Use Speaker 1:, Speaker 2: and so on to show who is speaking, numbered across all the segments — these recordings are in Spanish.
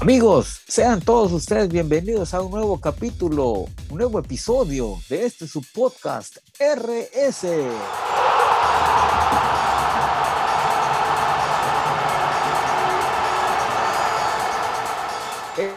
Speaker 1: Amigos, sean todos ustedes bienvenidos a un nuevo capítulo, un nuevo episodio de este su podcast RS.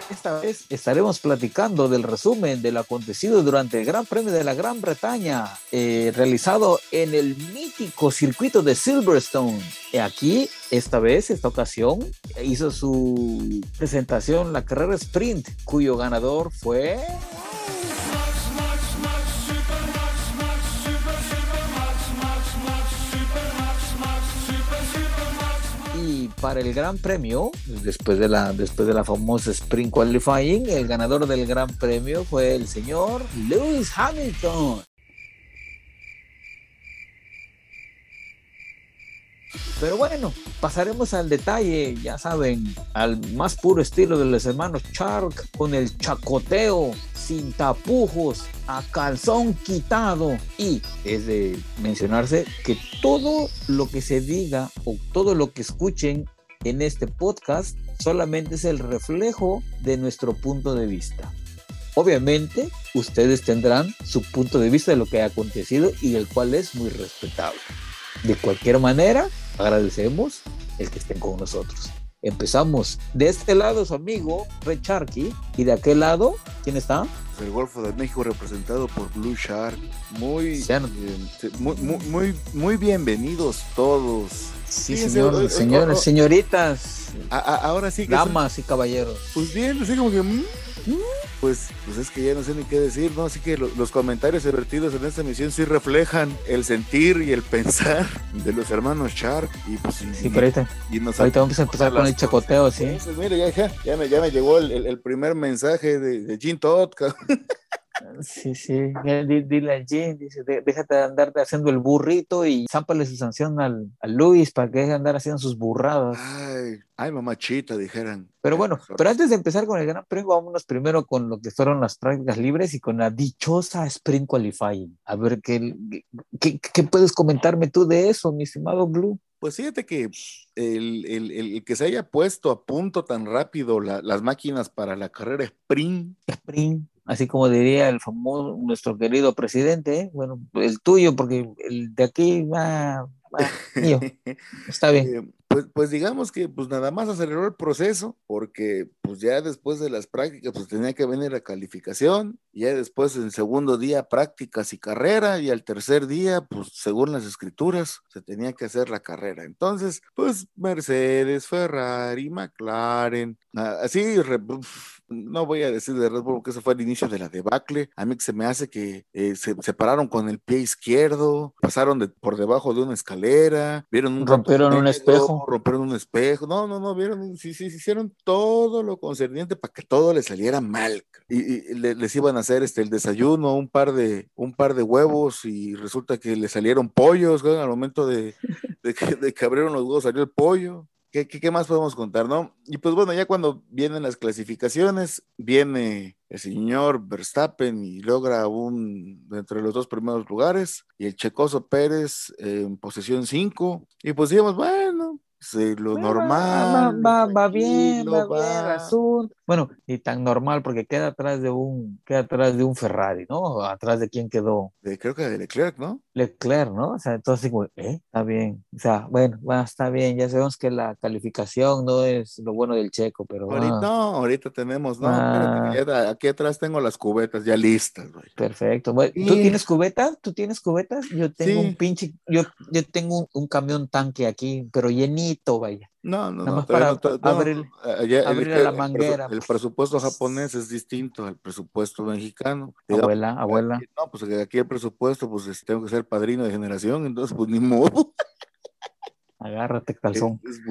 Speaker 1: Esta vez estaremos platicando del resumen del acontecido durante el Gran Premio de la Gran Bretaña, eh, realizado en el mítico circuito de Silverstone. Aquí, esta vez, esta ocasión, hizo su presentación la carrera sprint, cuyo ganador fue... para el Gran Premio, después de la, después de la famosa Sprint Qualifying, el ganador del Gran Premio fue el señor Lewis Hamilton. Pero bueno, pasaremos al detalle, ya saben, al más puro estilo de los hermanos Shark, con el chacoteo, sin tapujos, a calzón quitado. Y es de mencionarse que todo lo que se diga o todo lo que escuchen en este podcast solamente es el reflejo de nuestro punto de vista. Obviamente, ustedes tendrán su punto de vista de lo que ha acontecido y el cual es muy respetable. De cualquier manera, agradecemos el que estén con nosotros. Empezamos de este lado su amigo Red Sharky y de aquel lado, ¿quién está?
Speaker 2: El Golfo de México representado por Blue Shark. Muy,
Speaker 1: Sean-
Speaker 2: eh, muy, muy, muy, bienvenidos todos.
Speaker 1: Sí, señor,
Speaker 2: o-
Speaker 1: señores, señoritas,
Speaker 2: a- a- ahora sí que...
Speaker 1: damas y caballeros.
Speaker 2: Pues bien, así como que... Pues, pues es que ya no sé ni qué decir, ¿no? Así que lo- los comentarios vertidos en esta emisión sí reflejan el sentir y el pensar de los hermanos Shark. Y pues, y,
Speaker 1: Sí, pero ahorita,
Speaker 2: y nos
Speaker 1: ahorita vamos a empezar con el chacoteo, ¿sí?
Speaker 2: Entonces, mira, ya, ya, ya me, ya me llegó el, el- el primer mensaje de, de Gene Todd, cabrón.
Speaker 1: Sí, sí. Dile al Jim, dice, "De- déjate de andarte haciendo el burrito y zámpale su sanción al, al Luis para que deje de andar haciendo sus burradas.
Speaker 2: Ay, ay, mamachita, dijeran.
Speaker 1: Pero bueno, pero antes de empezar con el Gran Premio, vámonos primero con lo que fueron las prácticas libres y con la dichosa Sprint Qualifying. A ver, ¿qué, qué, qué puedes comentarme tú de eso, mi estimado Blue?
Speaker 2: Pues fíjate que el, el- el- el que se haya puesto a punto tan rápido la- las máquinas para la carrera sprint,
Speaker 1: Sprint, así como diría el famoso, nuestro querido presidente, ¿eh? bueno, el tuyo, porque el de aquí va, va mío, está bien.
Speaker 2: Pues, pues digamos que pues nada más aceleró el proceso, porque pues ya después de las prácticas pues tenía que venir la calificación, ya después el segundo día prácticas y carrera, y al tercer día pues según las escrituras se tenía que hacer la carrera. Entonces pues Mercedes, Ferrari, McLaren, ah, así, no voy a decir de Red Bull porque eso fue el inicio de la debacle. A mí se me hace que eh, se separaron con el pie izquierdo, pasaron de- por debajo de una escalera, vieron un
Speaker 1: Rompieron un
Speaker 2: negro, rompieron un espejo. No, no, no, vieron, sí, sí, hicieron todo lo concerniente para que todo le saliera mal. Y, y le- les iban a hacer este el desayuno, un par de, un par de huevos, y resulta que le salieron pollos, güey, al momento de, de que, de que abrieron los huevos salió el pollo. ¿Qué, qué, qué más podemos contar, no? Y pues bueno, ya cuando vienen las clasificaciones, viene el señor Verstappen y logra un entre los dos primeros lugares, y el Checoso Pérez en posesión 5, y pues digamos, bueno, sí, lo
Speaker 1: Bueno,
Speaker 2: normal.
Speaker 1: Va, va, va bien, va
Speaker 2: tranquilo,
Speaker 1: bien el
Speaker 2: va.
Speaker 1: asunto. Bueno, y tan normal porque queda atrás de un, queda atrás de un Ferrari, ¿no? Atrás de quién quedó
Speaker 2: De- creo que de Leclerc, ¿no?
Speaker 1: Leclerc, ¿no? O sea, entonces, como, ¿eh? Está bien. O sea, bueno, va, está bien. Ya sabemos que la calificación no es lo bueno del checo, pero
Speaker 2: Ahorita,
Speaker 1: ah,
Speaker 2: no, ahorita tenemos, no,
Speaker 1: Ah.
Speaker 2: espérate, aquí atrás tengo las cubetas ya listas, güey.
Speaker 1: perfecto. Bueno, ¿Tú
Speaker 2: Y-
Speaker 1: tienes cubetas? ¿Tú tienes cubetas? Yo tengo
Speaker 2: Sí.
Speaker 1: un pinche, yo, yo tengo un, un camión tanque aquí, pero llenito, vaya.
Speaker 2: No, no,
Speaker 1: Nada más para
Speaker 2: no, no,
Speaker 1: abrir-
Speaker 2: eh, ya el-
Speaker 1: abrir
Speaker 2: el,
Speaker 1: la
Speaker 2: el presu-
Speaker 1: manguera.
Speaker 2: El, presupuesto japonés es distinto al presupuesto mexicano. Digamos,
Speaker 1: Abuela, abuela.
Speaker 2: aquí- No, pues aquí el presupuesto, pues es- tengo que ser padrino de generación, entonces pues ni modo.
Speaker 1: Agárrate, calzón.
Speaker 2: Es-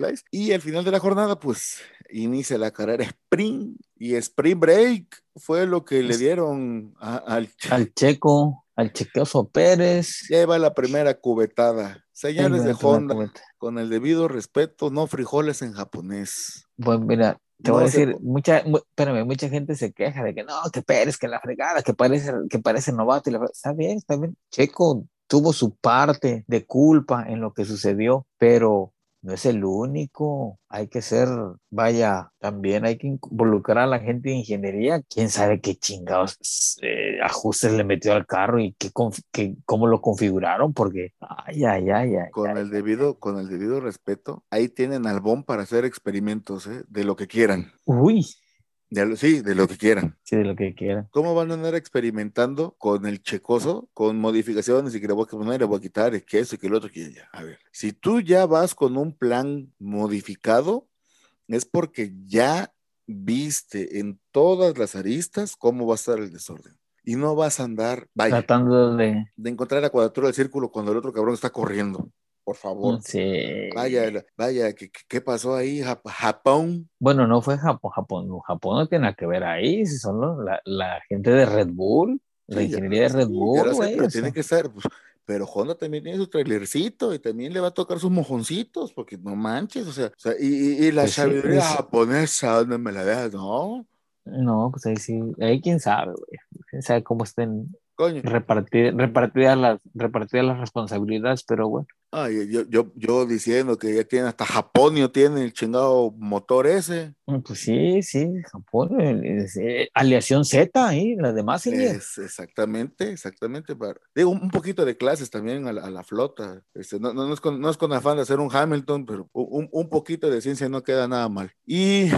Speaker 2: es y al final de la jornada, pues inicia la carrera sprint y sprint break fue lo que le dieron a- al
Speaker 1: Al checo, al chequeoso Pérez.
Speaker 2: Lleva la primera cubetada. Señales de Honda, con el debido respeto, no frijoles en japonés.
Speaker 1: Pues mira, te voy a
Speaker 2: se
Speaker 1: decir,
Speaker 2: po-
Speaker 1: mucha, mu- espérame, mucha gente se queja de que no, que Pérez, que la fregada, que parece, que parece novato. Y la, está bien, está bien. Checo tuvo su parte de culpa en lo que sucedió, pero no es el único. Hay que ser, vaya, también hay que involucrar a la gente de ingeniería. Quién sabe qué chingados eh, ajustes le metió al carro y qué, cómo lo configuraron, porque, ay, ay, ay, ay.
Speaker 2: con
Speaker 1: ay,
Speaker 2: el debido, con el debido respeto, ahí tienen albón para hacer experimentos, ¿eh? De lo que quieran.
Speaker 1: Uy,
Speaker 2: De lo- sí, de lo que quieran.
Speaker 1: sí, de lo que quieran.
Speaker 2: ¿Cómo van a andar experimentando con el checoso, con modificaciones y que le voy a poner, le voy a quitar, y que eso y que el otro, que ya? A ver, si tú ya vas con un plan modificado, es porque ya viste en todas las aristas cómo va a estar el desorden. Y no vas a andar, vaya,
Speaker 1: Tratando de...
Speaker 2: de encontrar la cuadratura del círculo cuando el otro cabrón está corriendo. Por favor.
Speaker 1: Sí.
Speaker 2: Vaya, vaya, ¿qué, qué pasó ahí? Jap- Japón.
Speaker 1: Bueno, no fue Japón, Japón, Japón no tiene nada que ver ahí, si son los- la, la gente de Red Bull, la
Speaker 2: Sí, ya-
Speaker 1: ingeniería de Red Bull,
Speaker 2: sé,
Speaker 1: güey,
Speaker 2: pero tiene que estar, pues, pero Honda también tiene su trailercito y también le va a tocar sus mojoncitos, porque no manches, o sea, o sea, y, y- y la
Speaker 1: Pues
Speaker 2: sabiduría
Speaker 1: es-
Speaker 2: japonesa, no me la veas, no,
Speaker 1: no, pues ahí sí, ahí quién sabe, güey, quién sabe cómo estén
Speaker 2: coño.
Speaker 1: repartidas, repartidas las, repartidas las responsabilidades, pero bueno,
Speaker 2: Ay, yo, yo, yo diciendo que ya tiene, hasta Japonio tiene el chingado motor ese.
Speaker 1: pues sí, sí, Japón, es, eh, aleación Z ahí, las demás,
Speaker 2: Es exactamente, exactamente. Para, digo, un poquito de clases también a la, a la flota. Este, no, no, no es con, no es con afán de hacer un Hamilton, pero un, un poquito de ciencia no queda nada mal. Y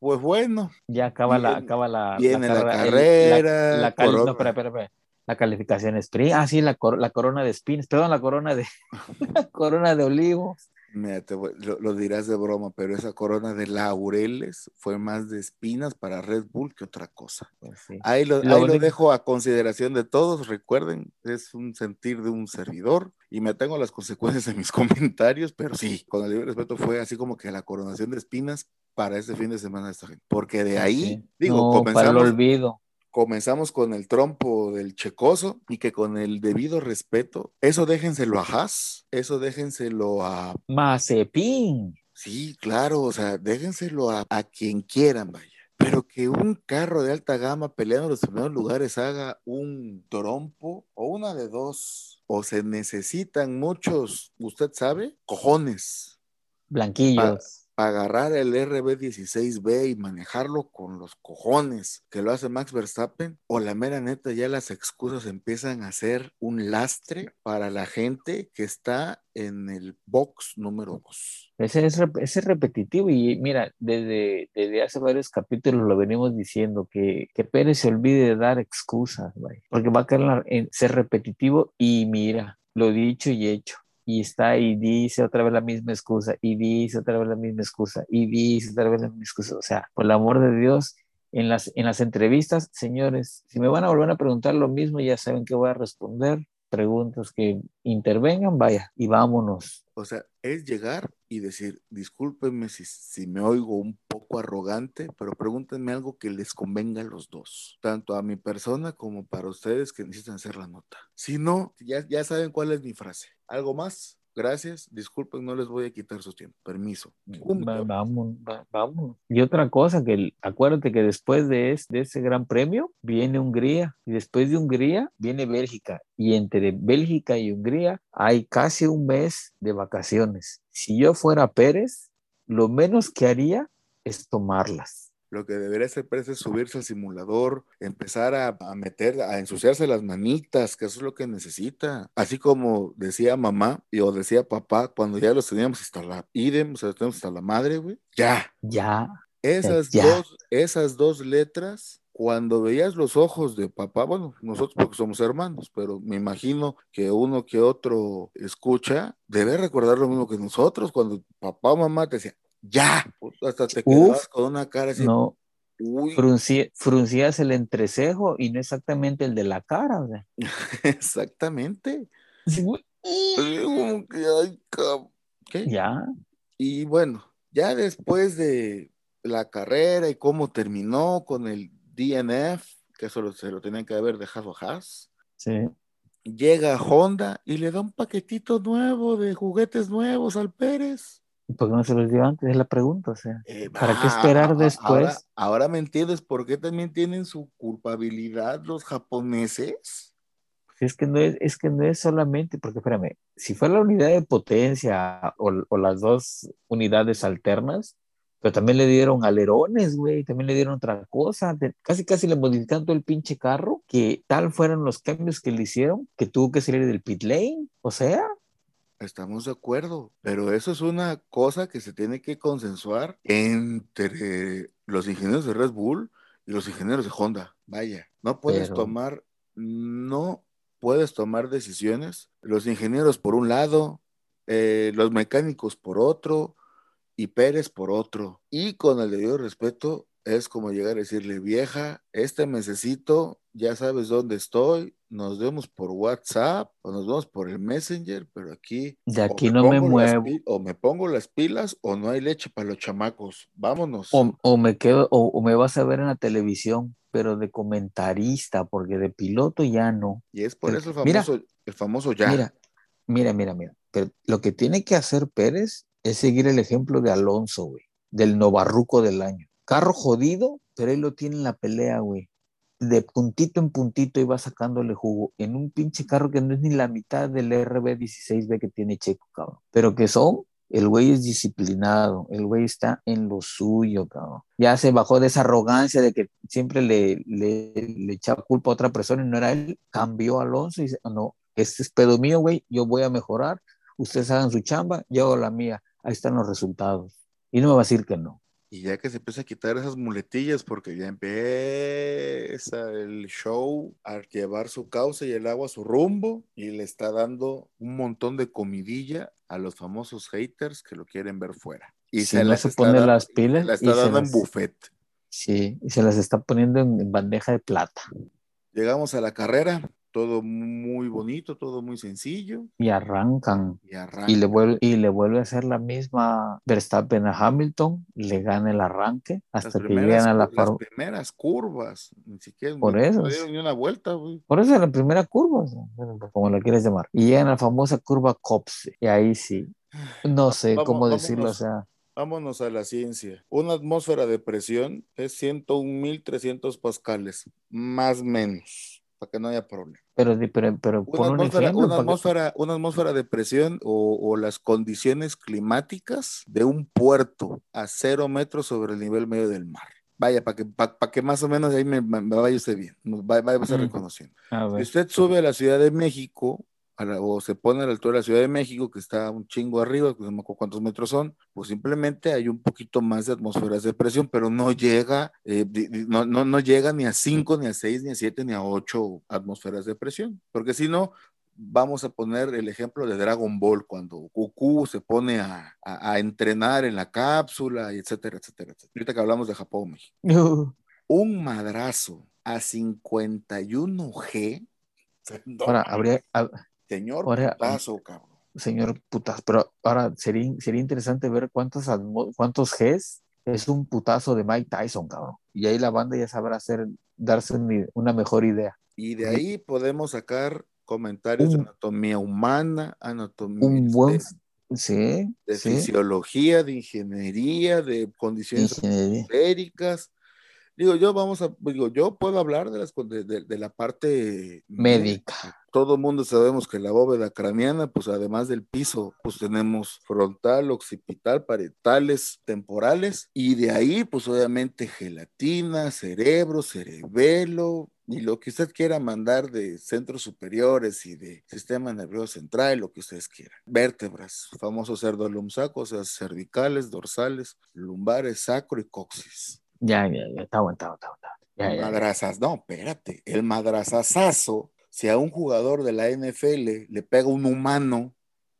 Speaker 2: pues bueno,
Speaker 1: ya acaba la, acaba la,
Speaker 2: viene la carrera,
Speaker 1: la, no, espera, espera, espera. La calificación sprint, ah, sí, la, cor- la corona de spins, perdón, la corona de, la corona de olivos.
Speaker 2: mira, te voy- lo, lo dirás de broma, pero esa corona de laureles fue más de espinas para Red Bull que otra cosa.
Speaker 1: Pues sí.
Speaker 2: Ahí lo,
Speaker 1: Lo
Speaker 2: ahí lo dejo a consideración de todos. Recuerden, es un sentir de un servidor y me tengo las consecuencias de mis comentarios, pero sí, con el libre respeto fue así como que la coronación de espinas para este fin de semana de esta gente. Porque de ahí,
Speaker 1: Sí.
Speaker 2: digo,
Speaker 1: No, para el olvido.
Speaker 2: Comenzamos con el trompo del checoso y que con el debido respeto, eso déjenselo a Haas, eso déjenselo a
Speaker 1: Mazepin.
Speaker 2: Sí, claro, o sea, déjenselo a, a quien quieran, vaya. Pero que un carro de alta gama peleando en los primeros lugares haga un trompo o una de dos, o se necesitan muchos, usted sabe, cojones
Speaker 1: Blanquillos.
Speaker 2: Agarrar el RB16B y manejarlo con los cojones que lo hace Max Verstappen, o la mera neta ya las excusas empiezan a ser un lastre para la gente que está en el box número 2.
Speaker 1: Ese es, ese es repetitivo y mira, desde, desde hace varios capítulos lo venimos diciendo, que, que Pérez se olvide de dar excusas, porque va a caer en ser repetitivo y mira, lo dicho y hecho. Y está y dice otra vez la misma excusa, y dice otra vez la misma excusa, y dice otra vez la misma excusa. O sea, por el amor de Dios, en las, en las entrevistas, señores, si me van a volver a preguntar lo mismo, ya saben que voy a responder. Preguntas que intervengan, vaya, y vámonos.
Speaker 2: O sea, es llegar y decir, discúlpenme si, si me oigo un poco arrogante, pero pregúntenme algo que les convenga a los dos, tanto a mi persona como para ustedes que necesitan hacer la nota. Si no, ya, ya saben cuál es mi frase. ¿Algo más? Gracias, disculpen, no les voy a quitar su tiempo. Permiso.
Speaker 1: Va- Vamos, va- vamos. Y otra cosa, que acuérdate que después de, es- de ese gran premio viene Hungría y después de Hungría viene Bélgica y entre Bélgica y Hungría hay casi un mes de vacaciones. Si yo fuera Pérez, lo menos que haría es tomarlas.
Speaker 2: Lo que debería hacer Pérez es subirse al simulador, empezar a, a meter, a ensuciarse las manitas, que eso es lo que necesita. Así como decía mamá y o decía papá cuando ya los teníamos hasta la idem, o sea, los teníamos hasta la madre, güey. Ya.
Speaker 1: Ya,
Speaker 2: Esas
Speaker 1: Ya.
Speaker 2: dos, esas dos letras, cuando veías los ojos de papá, bueno, nosotros porque somos hermanos, pero me imagino que uno que otro escucha, debe recordar lo mismo que nosotros, cuando papá o mamá te decía, ya, hasta te quedabas
Speaker 1: Uf.
Speaker 2: con una cara así,
Speaker 1: no,
Speaker 2: uy,
Speaker 1: fruncías el entrecejo y no exactamente el de la cara. o sea.
Speaker 2: exactamente.
Speaker 1: Sí,
Speaker 2: ¿qué?
Speaker 1: Ya,
Speaker 2: Y bueno, ya después de la carrera y cómo terminó con el DNF, que eso lo- se lo tenían que haber dejado a Haas,
Speaker 1: sí.
Speaker 2: llega Honda y le da un paquetito nuevo de juguetes nuevos al Pérez.
Speaker 1: ¿Por qué no se los dio antes? Es la pregunta, o sea.
Speaker 2: Eh,
Speaker 1: ¿Para qué
Speaker 2: ah,
Speaker 1: esperar
Speaker 2: ah,
Speaker 1: después?
Speaker 2: Ahora, ahora me entiendes por qué también tienen su culpabilidad los japoneses.
Speaker 1: Es que no es, es que no es solamente, porque espérame, si fue la unidad de potencia o, o las dos unidades alternas, pero también le dieron alerones, güey, también le dieron otra cosa, de- casi casi le modificaron todo el pinche carro, que tal fueron los cambios que le hicieron, que tuvo que salir del pit lane, o sea,
Speaker 2: Estamos de acuerdo, pero eso es una cosa que se tiene que consensuar entre los ingenieros de Red Bull y los ingenieros de Honda. Vaya, no puedes
Speaker 1: Pero-
Speaker 2: tomar, no puedes tomar decisiones. Los ingenieros por un lado, eh, los mecánicos por otro y Pérez por otro. Y con el debido respeto, es como llegar a decirle, vieja, este mesecito, ya sabes dónde estoy, nos vemos por WhatsApp o nos vemos por el Messenger, pero aquí
Speaker 1: de aquí no me muevo.
Speaker 2: o me pongo las pilas o no hay leche para los chamacos. Vámonos.
Speaker 1: O, o me quedo, o, o me vas a ver en la televisión, pero de comentarista, porque de piloto ya no.
Speaker 2: y es por eso el
Speaker 1: mira,
Speaker 2: famoso, el famoso ya.
Speaker 1: Mira, mira, mira, mira. Pero lo que tiene que hacer Pérez es seguir el ejemplo de Alonso, güey, del novarruco del año. Carro jodido, pero él lo tiene en la pelea, güey. De puntito en puntito iba sacándole jugo en un pinche carro que no es ni la mitad del RB16B que tiene Checo, cabrón. Pero que son, el güey es disciplinado, el güey está en lo suyo, cabrón. Ya se bajó de esa arrogancia de que siempre le, echaba culpa a otra persona y no era él. Cambió Alonso y dice, no, este es pedo mío, güey, yo voy a mejorar, ustedes hagan su chamba, yo hago la mía, ahí están los resultados. Y no me va a decir que no.
Speaker 2: Y ya que se empieza a quitar esas muletillas, porque ya empieza el show a llevar su causa y el agua a su rumbo, y le está dando un montón de comidilla a los famosos haters que lo quieren ver fuera. Y
Speaker 1: Si no se pone las pilas
Speaker 2: La está
Speaker 1: se
Speaker 2: dando en buffet.
Speaker 1: Sí, y se las está poniendo en, en bandeja de plata.
Speaker 2: Llegamos a la carrera, todo muy bonito, todo muy sencillo,
Speaker 1: Y arrancan.
Speaker 2: y
Speaker 1: le, vuelve, y le vuelve a hacer la misma Verstappen a Hamilton, le gana el arranque
Speaker 2: las
Speaker 1: hasta que
Speaker 2: primeras,
Speaker 1: llegan a la
Speaker 2: las primeras curvas, ni siquiera
Speaker 1: Por
Speaker 2: ni-
Speaker 1: eso.
Speaker 2: no dieron ni una vuelta, güey.
Speaker 1: Por eso es la primera curva, o como la quieres llamar. Y llegan a la famosa curva Copse. Y ahí sí, no sé
Speaker 2: Vamos-
Speaker 1: cómo decirlo, o
Speaker 2: vámonos.
Speaker 1: sea,
Speaker 2: Vámonos a la ciencia. Una atmósfera de presión es 101.300 pascales, más menos, para que no haya problema.
Speaker 1: pero, pero, pero
Speaker 2: Una
Speaker 1: pon un
Speaker 2: atmósfera,
Speaker 1: ejemplo.
Speaker 2: una
Speaker 1: para que-
Speaker 2: atmósfera, una atmósfera de presión o, o las condiciones climáticas de un puerto a cero metros sobre el nivel medio del mar. Vaya, para que, pa- pa que más o menos ahí me, vaya usted bien, nos va- vaya usted
Speaker 1: Mm.
Speaker 2: reconociendo. Si usted sube a la Ciudad de México, a la- o se pone a la altura de la Ciudad de México, que está un chingo arriba, que no me acuerdo cuántos metros son, pues simplemente hay un poquito más de atmósferas de presión, pero no llega, eh, no, no, no llega ni a 5, ni a 6, ni a 7, ni a 8 atmósferas de presión, porque si no, vamos a poner el ejemplo de Dragon Ball, cuando Goku se pone a, a- a entrenar en la cápsula, y etcétera, etcétera, etcétera. Ahorita que hablamos de Japón, México. Un madrazo a 51G. No,
Speaker 1: ahora habría, hab-
Speaker 2: Señor
Speaker 1: ahora-
Speaker 2: putazo, cabrón.
Speaker 1: señor putas, pero ahora sería, sería interesante ver cuántos, cuántos Gs es un putazo de Mike Tyson, cabrón. Y ahí la banda ya sabrá hacer, darse una, mejor idea.
Speaker 2: Y de ahí podemos sacar comentarios de anatomía humana, anatomía
Speaker 1: Un buen,
Speaker 2: este,
Speaker 1: sí,
Speaker 2: de
Speaker 1: sí,
Speaker 2: fisiología, de ingeniería, de condiciones atmosféricas. Digo, yo vamos a, digo, yo puedo hablar de, las, de, de- de la parte
Speaker 1: Médica.
Speaker 2: Todo el mundo sabemos que la bóveda craneana, pues además del piso, pues tenemos frontal, occipital, parietales, temporales, y de ahí, pues obviamente gelatina, cerebro, cerebelo, y lo que usted quiera mandar de centros superiores y de sistema nervioso central, lo que ustedes quieran. Vértebras, famoso cerdolumsaco, o sea, cervicales, dorsales, lumbares, sacro y coxis.
Speaker 1: Ya, ya, ya, está bueno, está bueno, está. Ya.
Speaker 2: Madrazas, no, espérate, el madrazazazo, si a un jugador de la NFL le pega un humano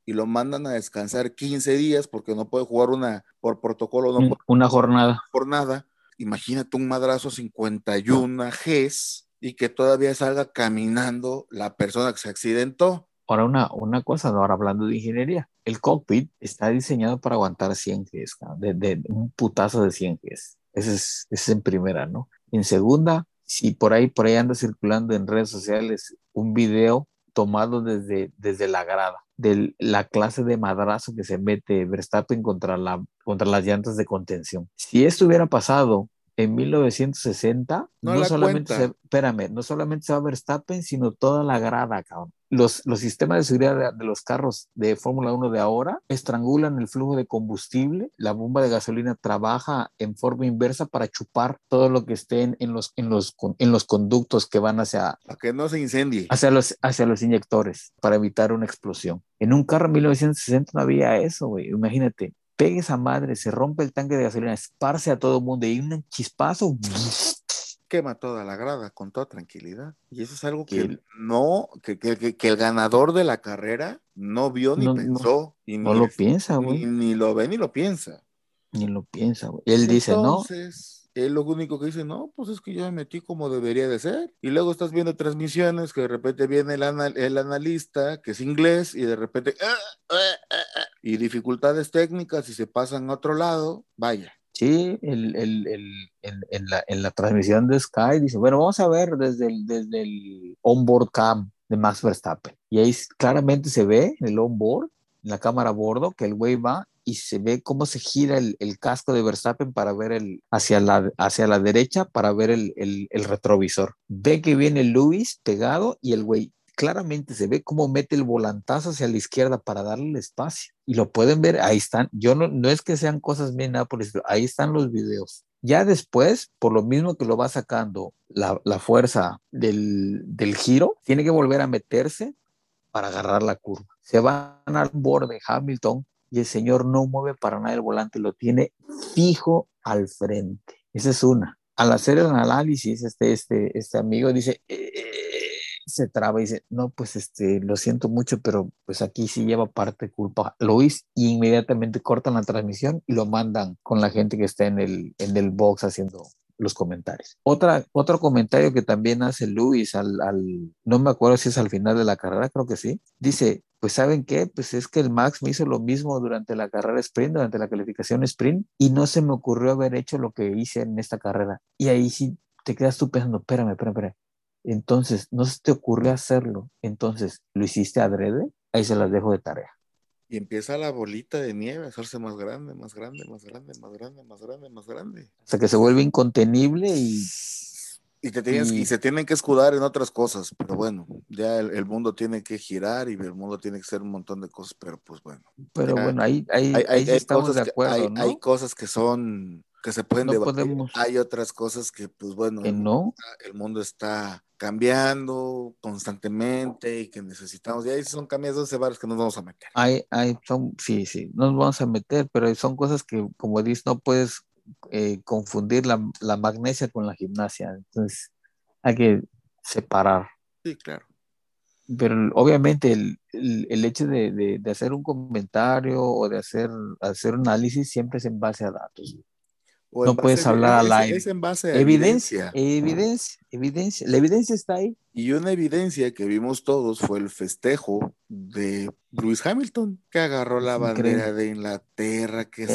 Speaker 2: y lo mandan a descansar 15 días porque no puede jugar una, por protocolo, no
Speaker 1: Un-
Speaker 2: puede
Speaker 1: Una jornada.
Speaker 2: por nada, imagínate un madrazo 51 Gs y que todavía salga caminando la persona que se accidentó.
Speaker 1: Ahora una, una cosa, ahora hablando de ingeniería, el cockpit está diseñado para aguantar 100 Gs, de un putazo de 100 Gs. Ese es, en primera, ¿no? En segunda, si por ahí, por ahí anda circulando en redes sociales un video tomado desde, desde la grada, de la clase de madrazo que se mete Verstappen contra, la, contra las llantas de contención. Si esto hubiera pasado en 1960,
Speaker 2: No
Speaker 1: no,
Speaker 2: la
Speaker 1: solamente se, espérame, no solamente se va Verstappen, sino toda la grada, cabrón. Los, los sistemas de seguridad de, de los carros de Fórmula 1 de ahora estrangulan el flujo de combustible, la bomba de gasolina trabaja en forma inversa para chupar todo lo que esté en, en los, en, los, en los conductos que van hacia,
Speaker 2: Para que no se incendie.
Speaker 1: hacia los, hacia los inyectores para evitar una explosión. En un carro en 1960 no había eso, güey. Imagínate, pegue esa madre, se rompe el tanque de gasolina, esparce a todo el mundo y un chispazo.
Speaker 2: Quema toda la grada con toda tranquilidad. Y eso es algo
Speaker 1: Que el-
Speaker 2: no, que, que- que- el ganador de la carrera no vio ni
Speaker 1: No, no,
Speaker 2: pensó.
Speaker 1: No
Speaker 2: ni,
Speaker 1: lo piensa,
Speaker 2: ni,
Speaker 1: güey.
Speaker 2: ni lo ve ni lo piensa.
Speaker 1: Ni lo piensa, güey. Él dice, no,
Speaker 2: Entonces, él lo único que dice, no, pues es que yo me metí como debería de ser. Y luego estás viendo transmisiones que de repente viene el, anal- el analista, que es inglés, y de repente, "Ah, ah, ah, ah", y dificultades técnicas y se pasan a otro lado, vaya.
Speaker 1: Sí, el, el- el- la, en la transmisión de Sky dice, bueno, vamos a ver desde el, desde el onboard cam de Max Verstappen. Y ahí claramente se ve en el onboard, en la cámara a bordo, que el güey va y se ve cómo se gira el, el casco de Verstappen para ver el, hacia la, hacia la derecha, para ver el, el- el retrovisor. Ve que viene Luis pegado y el güey claramente se ve cómo mete el volantazo hacia la izquierda para darle el espacio. Y lo pueden ver, ahí están. Yo no, no es que sean cosas bien nada por estilo, ahí están los videos. Ya después, por lo mismo que lo va sacando la, la fuerza del, del giro, tiene que volver a meterse para agarrar la curva. Se van al borde Hamilton y el señor no mueve para nada el volante, lo tiene fijo al frente. Esa es una. Al hacer el análisis, este, este, este amigo dice, "Eh", se traba y dice, no, pues este, lo siento mucho, pero pues aquí sí lleva parte culpa Luis y inmediatamente cortan la transmisión y lo mandan con la gente que está en el, en el box haciendo los comentarios. Otra, otro comentario que también hace Luis al, al, no me acuerdo si es al final de la carrera, creo que sí, dice, pues ¿saben qué? Pues es que el Max me hizo lo mismo durante la carrera sprint, durante la calificación sprint, y no se me ocurrió haber hecho lo que hice en esta carrera. Y ahí sí te quedas tú pensando, espérame, espérame, espérame. Entonces, no se te ocurrió hacerlo. Entonces, ¿lo hiciste adrede? Ahí se las dejo de tarea.
Speaker 2: Y empieza la bolita de nieve a hacerse más grande, más grande, más grande, más grande, más grande, más grande.
Speaker 1: Hasta que se vuelve incontenible y
Speaker 2: Y, te tienes,
Speaker 1: Y-
Speaker 2: y se tienen que escudar en otras cosas, pero bueno, ya el, el mundo tiene que girar y el mundo tiene que ser un montón de cosas, pero pues bueno.
Speaker 1: Pero
Speaker 2: Ya.
Speaker 1: bueno, ahí, ahí,
Speaker 2: Hay,
Speaker 1: ahí sí
Speaker 2: hay
Speaker 1: estamos de acuerdo, ¿no?
Speaker 2: hay cosas que son, que se pueden
Speaker 1: No
Speaker 2: debatir.
Speaker 1: podemos-
Speaker 2: Hay otras cosas que, pues bueno,
Speaker 1: que
Speaker 2: el,
Speaker 1: no.
Speaker 2: el mundo está cambiando constantemente y que necesitamos, y ahí son cambios de barrios que nos vamos a meter.
Speaker 1: Hay, hay, son, sí, sí, no nos vamos a meter, pero son cosas que, como dices, no puedes eh, confundir la, la magnesia con la gimnasia. Entonces, hay que separar.
Speaker 2: Sí, claro.
Speaker 1: Pero obviamente el, el, el hecho de, de, de hacer un comentario o de hacer, hacer un análisis siempre es en base a datos.
Speaker 2: O
Speaker 1: No puedes hablar al aire.
Speaker 2: Es en base a
Speaker 1: evidencia.
Speaker 2: evidencia,
Speaker 1: evidencia. La evidencia está ahí.
Speaker 2: Y una evidencia que vimos todos fue el festejo de Lewis Hamilton, que agarró la bandera
Speaker 1: increíble.
Speaker 2: de Inglaterra, que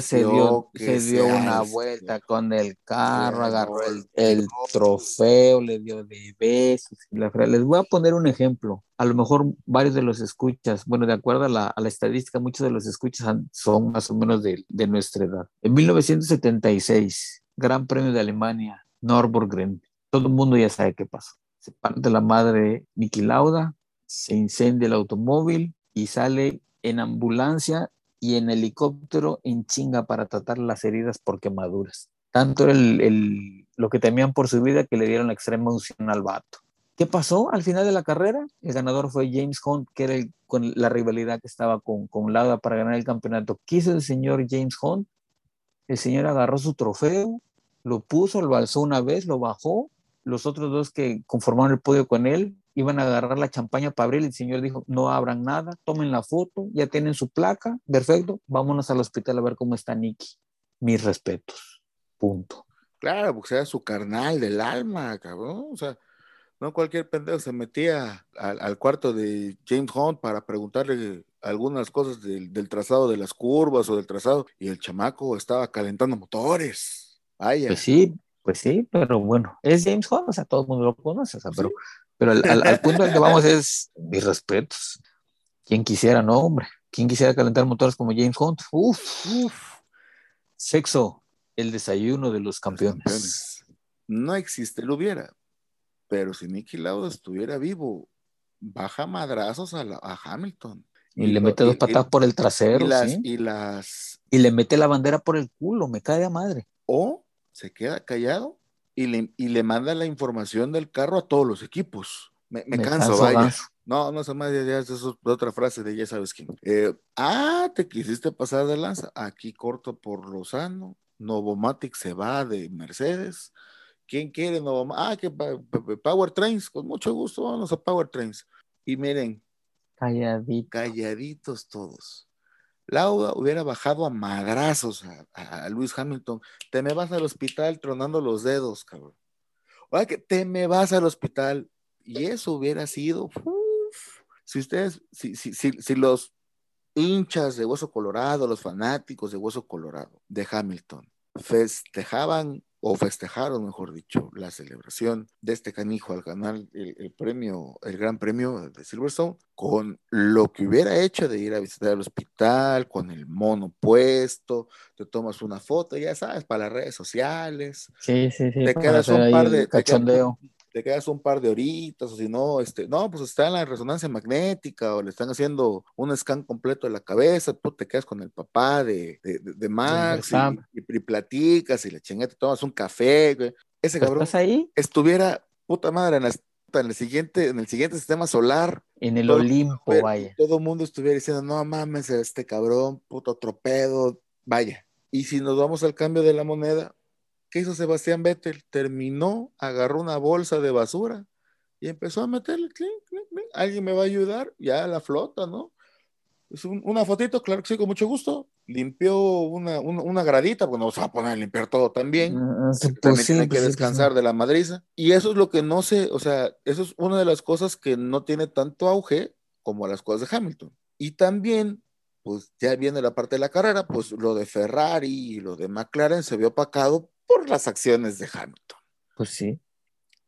Speaker 2: se
Speaker 1: dio, se una vuelta con el carro, agarró el, el trofeo, le dio de besos. Les voy a poner un ejemplo. A lo mejor varios de los escuchas, bueno, de acuerdo a la, a la estadística, muchos de los escuchas son más o menos de, de nuestra edad. En 1976, Gran Premio de Alemania, Nürburgring. Todo el mundo ya sabe qué pasó. Se parte la madre Niki Lauda, se incendia el automóvil y sale en ambulancia y en helicóptero en chinga para tratar las heridas por quemaduras. Tanto era el, el- lo que temían por su vida que le dieron la extrema unción al vato. ¿Qué pasó al final de la carrera? El ganador fue James Hunt, que era con la rivalidad que estaba con, con Lauda para ganar el campeonato. ¿Qué hizo el señor James Hunt? El señor agarró su trofeo, lo puso, lo alzó una vez, lo bajó. Los otros dos que conformaron el podio con él iban a agarrar la champaña para abrir. El señor dijo, no abran nada, tomen la foto, ya tienen su placa, perfecto, vámonos al hospital a ver cómo está Nicky. Mis respetos. Punto.
Speaker 2: Claro, porque era su carnal del alma, cabrón. O sea, no cualquier pendejo se metía al, al cuarto de James Hunt para preguntarle algunas cosas del, del trazado de las curvas o del trazado, y el chamaco estaba calentando motores. Vaya.
Speaker 1: Pues sí, pues sí, pero bueno, es James Hunt, o sea, todo el mundo lo conoce, o sea, pero, pero al, al- al punto al que vamos es, mis respetos. ¿Quién quisiera, no, hombre? ¿Quién quisiera calentar motores como James Hunt? Uf, uf. Sexo, el desayuno de los campeones.
Speaker 2: campeones. No existe, lo hubiera. Pero si Nicky Lauda estuviera vivo, baja madrazos a, la- a Hamilton.
Speaker 1: Y, le
Speaker 2: lo-
Speaker 1: mete dos
Speaker 2: y-
Speaker 1: patadas por el trasero,
Speaker 2: y las,
Speaker 1: ¿sí?
Speaker 2: y las
Speaker 1: Y le mete la bandera por el culo, me cae a madre.
Speaker 2: o se queda callado y le, y le manda la información del carro a todos los equipos. Me, me
Speaker 1: Me
Speaker 2: canso,
Speaker 1: canso,
Speaker 2: vaya. No, no sé más, es otra frase de ya sabes quién. Eh, ah, te quisiste pasar de lanza. Aquí corto por Lozano. Novomatic se va de Mercedes. ¿Quién quiere Novomatic? Ah, que Power Trains. Con mucho gusto, vamos a Power Trains. Y miren,
Speaker 1: Calladito.
Speaker 2: calladitos todos. Lauda hubiera bajado a madrazos a, a- Luis Hamilton. Te me vas al hospital tronando los dedos, cabrón. Oiga, que te me vas al hospital. Y eso hubiera sido. si ustedes, si los hinchas de Hueso Colorado, los fanáticos de Hueso Colorado de Hamilton, festejaban o festejaron, mejor dicho, la celebración de este canijo al ganar el, el premio, el gran premio de Silverstone, con lo que hubiera hecho de ir a visitar el hospital, con el mono puesto, te tomas una foto, ya sabes, para las redes sociales,
Speaker 1: Sí, sí, sí.
Speaker 2: Te quedas un par de-
Speaker 1: cachondeo.
Speaker 2: te quedas un par de horitas, o si no, este, no, pues está en la resonancia magnética, o le están haciendo un scan completo de la cabeza, tú te quedas con el papá de, de, de- Max y,
Speaker 1: Verstappen.
Speaker 2: y- y platicas y la chingada, te tomas un café, güey. Ese cabrón
Speaker 1: ¿Estás ahí?
Speaker 2: estuviera, puta madre, en, las- en el siguiente, en el siguiente sistema solar,
Speaker 1: En el
Speaker 2: Todo-
Speaker 1: Olimpo, vaya.
Speaker 2: todo el mundo estuviera diciendo, no mames, este cabrón, puto tropedo, vaya. Y si nos vamos al cambio de la moneda, ¿qué hizo Sebastián Vettel? Terminó, agarró una bolsa de basura y empezó a meterle, clink, clink, clink. alguien me va a ayudar, ya la flota, ¿no? Es un- una fotito, claro que sí, con mucho gusto. Limpió una, una, una gradita, porque no se va a poner a limpiar todo también
Speaker 1: sí,
Speaker 2: porque
Speaker 1: pues
Speaker 2: también
Speaker 1: sí,
Speaker 2: tienen
Speaker 1: pues
Speaker 2: que
Speaker 1: sí,
Speaker 2: descansar de la madriza. Y eso es lo que no sé, o sea, eso es una de las cosas que no tiene tanto auge como las cosas de Hamilton. Y también, pues ya viene la parte de la carrera, pues lo de Ferrari y lo de McLaren se vio opacado por las acciones de Hamilton.
Speaker 1: Pues sí.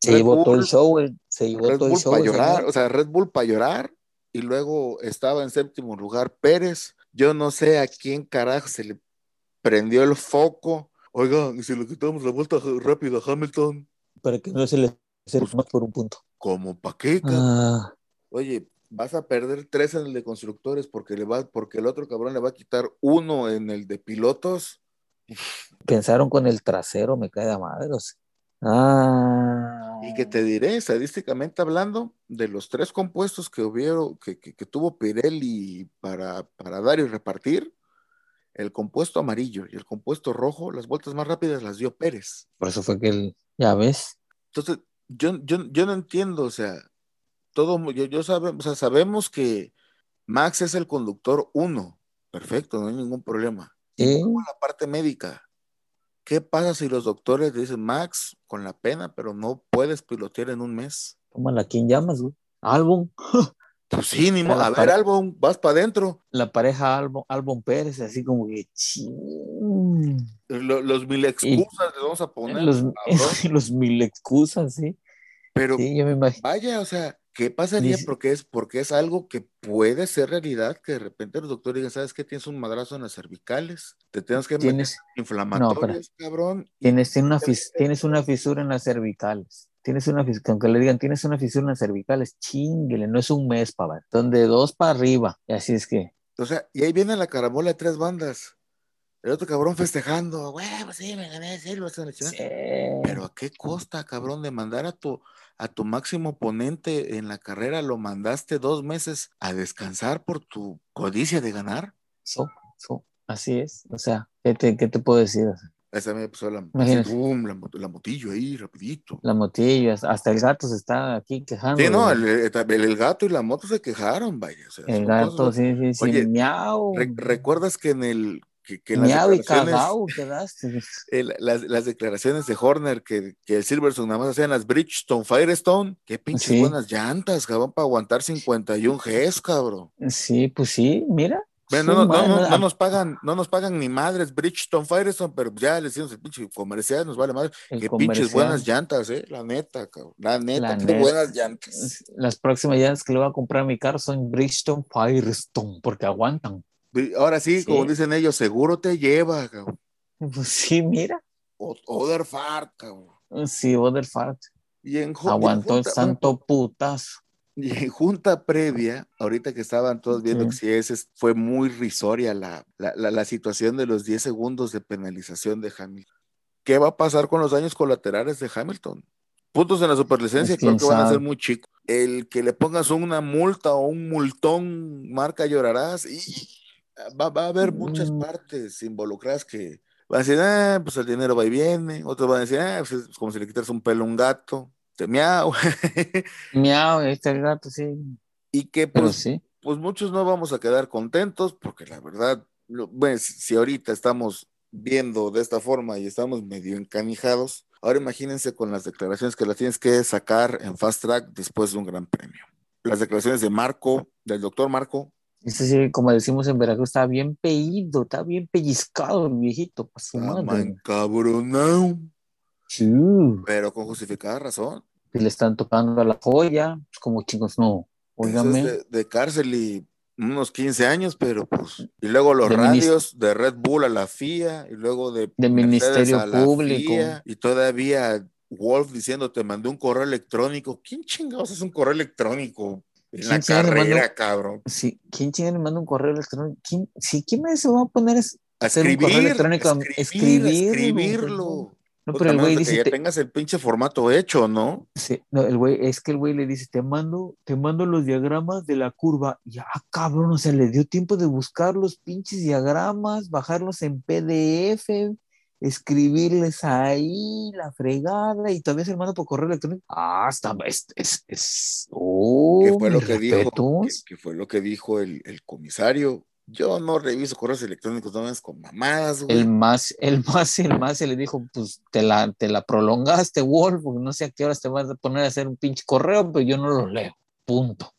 Speaker 1: Se
Speaker 2: Red
Speaker 1: llevó todo el
Speaker 2: Bull-
Speaker 1: show, el- se llevó
Speaker 2: Red
Speaker 1: todo el
Speaker 2: Bull
Speaker 1: show.
Speaker 2: para
Speaker 1: el
Speaker 2: llorar,
Speaker 1: señor.
Speaker 2: o sea, Red Bull para llorar y luego estaba en séptimo lugar Pérez. Yo no sé a quién carajo se le prendió el foco. Oigan, y si le quitamos la vuelta rápida a Hamilton,
Speaker 1: Para que no se le acerque más por un punto.
Speaker 2: como pa' qué, cabrón?
Speaker 1: Ah,
Speaker 2: Oye, vas a perder tres en el de constructores porque le va, porque el otro cabrón le va a quitar uno en el de pilotos.
Speaker 1: pensaron con el trasero, me cae de madre. o sea. Ah.
Speaker 2: Y que te diré, estadísticamente hablando, de los tres compuestos que hubieron, que, que- que tuvo Pirelli para, para dar y repartir, el compuesto amarillo y el compuesto rojo, las vueltas más rápidas las dio Pérez.
Speaker 1: Por eso fue que el, ya ves,
Speaker 2: Entonces, yo, yo, yo no entiendo, o sea, todo, yo, yo sabe- o sea, sabemos que Max es el conductor uno, perfecto, no hay ningún problema.
Speaker 1: Sí.
Speaker 2: La parte médica. ¿Qué pasa si los doctores le dicen, Max, con la pena, pero no puedes pilotear en un mes?
Speaker 1: tómala, ¿quién llamas, güey? Albon,
Speaker 2: Pues sí, ni A ver, Albon, vas para adentro.
Speaker 1: la pareja Albon, Albon Pérez, así como que ching.
Speaker 2: Lo- los mil excusas les vamos a poner.
Speaker 1: Los, los mil excusas, sí.
Speaker 2: Pero
Speaker 1: Sí, yo me imagino.
Speaker 2: vaya, o sea, ¿qué pasaría?
Speaker 1: Dice-
Speaker 2: Porque es, porque es algo que puede ser realidad, que de repente los doctores digan, ¿sabes qué? Tienes un madrazo en las cervicales, te tienes que meter
Speaker 1: Tienes,
Speaker 2: inflamatorias, cabrón. y-
Speaker 1: tienes, tiene una fis- tienes una fisura en las cervicales. Tienes una fisura, aunque le digan, tienes una fisura en las cervicales, chinguele, no es un mes, para Son de dos para arriba. Y así es que,
Speaker 2: O sea, y ahí viene la caramola de tres bandas. El otro cabrón festejando, güey, pues sí, me gané chingada".
Speaker 1: sí.
Speaker 2: Pero a qué costa, cabrón, de mandar a tu, a tu máximo oponente en la carrera, lo mandaste dos meses a descansar por tu codicia de ganar.
Speaker 1: So, so, así es. O sea, ¿qué te, qué te puedo decir?
Speaker 2: Esa me puso la, boom, la, mot- la motillo ahí, rapidito.
Speaker 1: la motilla, hasta el gato se está aquí quejando.
Speaker 2: Sí, no, el, el- el gato y la moto se quejaron, vaya. o sea,
Speaker 1: El gato,
Speaker 2: cosas-
Speaker 1: sí, sí, sí.
Speaker 2: Oye,
Speaker 1: miau.
Speaker 2: Re- ¿Recuerdas que en el que, que las declaraciones, el- las, las declaraciones de Horner que, que el Silverstone nada más hacían las Bridgestone Firestone, qué pinches
Speaker 1: Sí.
Speaker 2: buenas llantas, cabrón, para aguantar 51 Gs, cabrón.
Speaker 1: Sí, pues sí, mira.
Speaker 2: Bueno, no, no, no, no, nos pagan, no nos pagan ni madres Bridgestone Firestone, pero ya le decimos el pinche comercial, nos vale madre. Qué pinches buenas llantas, eh, la neta, cabrón. La neta, qué buenas llantas.
Speaker 1: Las próximas llantas que le voy a comprar a mi carro son Bridgestone Firestone, porque aguantan.
Speaker 2: Ahora sí, como dicen ellos, seguro te lleva, cabrón.
Speaker 1: Pues sí, mira.
Speaker 2: Other fart, cabrón.
Speaker 1: Sí, other fart.
Speaker 2: Y en,
Speaker 1: Aguantó el santo putazo.
Speaker 2: Y en junta previa, ahorita que estaban todos viendo que si ese fue muy risoria la, la, la, situación de los 10 segundos de penalización de Hamilton. ¿Qué va a pasar con los daños colaterales de Hamilton? Puntos en la superlicencia creo que van a ser muy chicos. El que le pongas una multa o un multón, marca llorarás y va, va a haber muchas mm. partes involucradas que van a decir, ah, pues el dinero va y viene. Otros van a decir, ah, pues es como si le quitas un pelo a un gato miau.
Speaker 1: miau, este el gato, sí.
Speaker 2: Y que pues, pues muchos no vamos a quedar contentos porque la verdad, bueno, si ahorita estamos viendo de esta forma y estamos medio encanijados, ahora imagínense con las declaraciones que las tienes que sacar en fast track después de un gran premio. Las declaraciones de Marco, del doctor Marco.
Speaker 1: Este sí, como decimos en Veracruz, está bien peído, está bien pellizcado el viejito. Pues, su madre. Sí.
Speaker 2: Pero con justificada razón.
Speaker 1: Si le están tocando a la joya, pues como chicos, no.
Speaker 2: de, cárcel y unos 15 años, pero pues. Y luego los radios de Red Bull a la FIA, y luego de.
Speaker 1: Del Ministerio Público.
Speaker 2: y todavía Wolf diciendo, te mandé un correo electrónico. ¿Quién chingados es un correo electrónico? En la carrera, cabrón.
Speaker 1: Sí, ¿quién chingados le manda un correo electrónico? ¿Quién, sí, ¿quién me se va a poner
Speaker 2: a, escribir, un correo electrónico? Escribir, escribirlo. No, pero el güey dice. Que ya tengas el pinche formato hecho, ¿no?
Speaker 1: Sí, no, el güey, es que el güey le dice, te mando, te mando los diagramas de la curva. Ya, cabrón, o sea, le dio tiempo de buscar los pinches diagramas, bajarlos en PDF, escribirles ahí la fregada y todavía se manda por correo electrónico. Ah, está, es, es, es oh,
Speaker 2: ¿Qué fue lo que dijo? ¿Qué, fue lo que dijo el, el comisario? Yo no reviso correos electrónicos, no es con mamadas,
Speaker 1: El más, el más, el más se le dijo, pues te la, te la prolongaste, Wolf, porque no sé a qué horas te vas a poner a hacer un pinche correo, pero yo no lo leo. Punto.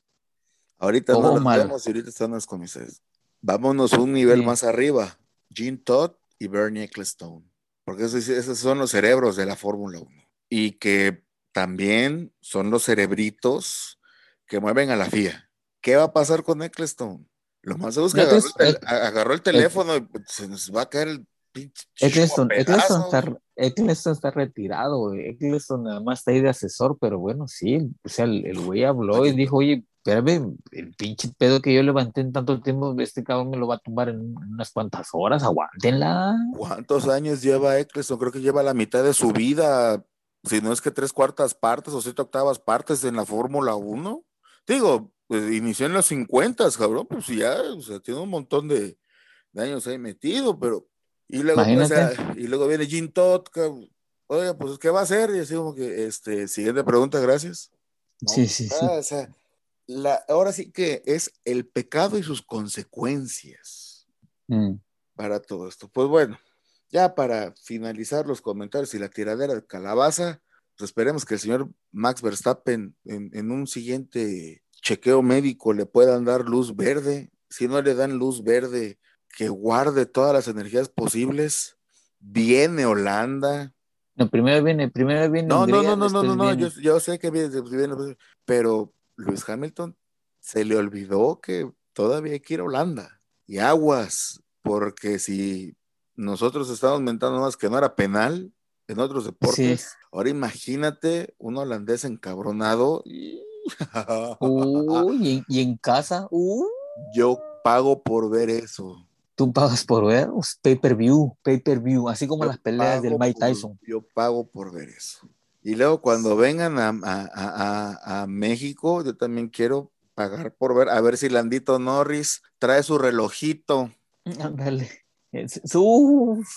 Speaker 2: Ahorita no lo vemos y ahorita están las comisarios. Vámonos un nivel más arriba. Gene Todd y Bernie Ecclestone. Porque esos, esos son los cerebros de la Fórmula 1. Y que también son los cerebritos que mueven a la FIA. ¿Qué va a pasar con Ecclestone? Lo más es que agarró, el, teléfono y se nos va a caer el pinche.
Speaker 1: Eccleston, está, está, retirado, Eccleston nada más está ahí de asesor, pero bueno, sí, o sea, el, güey habló y dijo, oye, espérame, el pinche pedo que yo levanté en tanto tiempo, este cabrón me lo va a tumbar en unas cuantas horas, aguántenla.
Speaker 2: ¿Cuántos años lleva Eccleston? Creo que lleva la mitad de su vida, si no es que tres cuartas partes o siete octavas partes en la Fórmula 1. Digo, pues inició en los 50, cabrón, pues ya, o sea, tiene un montón de, años ahí metido, pero. Y luego, pues, y luego viene Jim Todd, oye, pues, ¿qué va a hacer? Y así como que, este, siguiente pregunta, gracias.
Speaker 1: sí, sí, sí.
Speaker 2: O sea, la, ahora sí que es el pecado y sus consecuencias
Speaker 1: mm.
Speaker 2: para todo esto. Pues bueno, ya para finalizar los comentarios y la tiradera de calabaza, pues esperemos que el señor Max Verstappen en, en un siguiente chequeo médico le puedan dar luz verde, si no le dan luz verde, que guarde todas las energías posibles. Viene Holanda.
Speaker 1: No, primero viene, primero viene.
Speaker 2: No, no, no, no, no, no, no, yo, yo, sé que viene, pero Luis Hamilton se le olvidó que todavía hay que ir a Holanda. Y aguas, porque si nosotros estábamos mentando más que no era penal en otros deportes, ahora imagínate un holandés encabronado y
Speaker 1: Uy, ¿y, en, casa.
Speaker 2: Yo pago por ver eso.
Speaker 1: Tú pagas por ver pay per view, pay per view, así como las peleas del Mike Tyson.
Speaker 2: yo pago por ver eso. Y luego cuando vengan a, México, yo también quiero pagar por ver, a ver si Landito Norris trae su relojito.
Speaker 1: Ándale. Uf,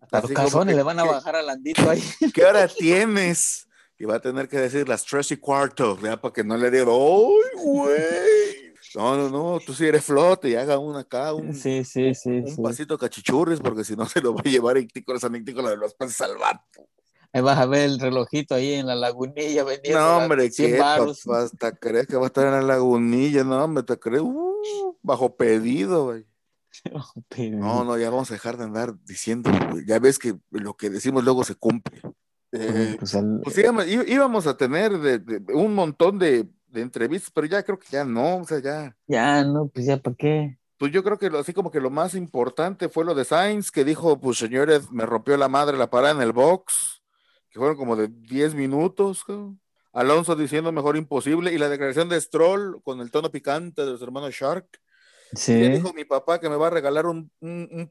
Speaker 1: hasta los cazones le van a bajar a Landito ahí.
Speaker 2: ¿Qué hora tienes? y va a tener que decir las tres y cuarto, ¿ya? Para que no le diga, ¡ay, güey! No, no, no, tú sí eres flote y haga una acá, un,
Speaker 1: sí, sí, sí,
Speaker 2: un, pasito cachichurris, porque si no se lo va a llevar Ictícola San Ictícola de los Pases salvar.
Speaker 1: Ahí vas a ver el relojito ahí en la lagunilla vendiendo.
Speaker 2: No, hombre, ¿qué, hasta crees que va a estar en la lagunilla, no, hombre, te crees, uh, bajo pedido, güey. No, no, ya vamos a dejar de andar diciendo, ya ves que lo que decimos luego se cumple. Eh, pues, pues íbamos, a tener un montón de, entrevistas, pero ya creo que ya no, o sea, ya.
Speaker 1: Ya, no, pues ya, ¿para qué?
Speaker 2: Pues yo creo que así como que lo más importante fue lo de Sainz, que dijo, pues señores, me rompió la madre la parada en el box, que fueron como de 10 minutos. Alonso diciendo mejor imposible, y la declaración de Stroll con el tono picante de los hermanos Shark. Sí. dijo mi papá que me va a regalar un,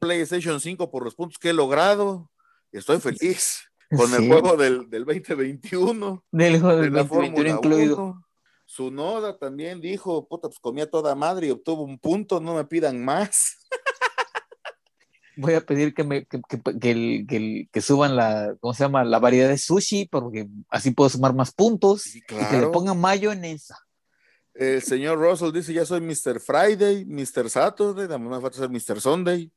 Speaker 2: PlayStation 5 por los puntos que he logrado. Estoy feliz con el juego del, del 2021.
Speaker 1: Del juego del 2021 incluido.
Speaker 2: Su Noda también dijo, puta, pues comía toda madre y obtuvo un punto, no me pidan más.
Speaker 1: Voy a pedir que, me, que, que, que, suban la, ¿cómo se llama? La variedad de sushi, porque así puedo sumar más puntos. Y que le pongan mayonesa.
Speaker 2: El señor Russell dice, ya soy Mr. Friday, Mr. Saturday, también me falta ser Mr. Sunday.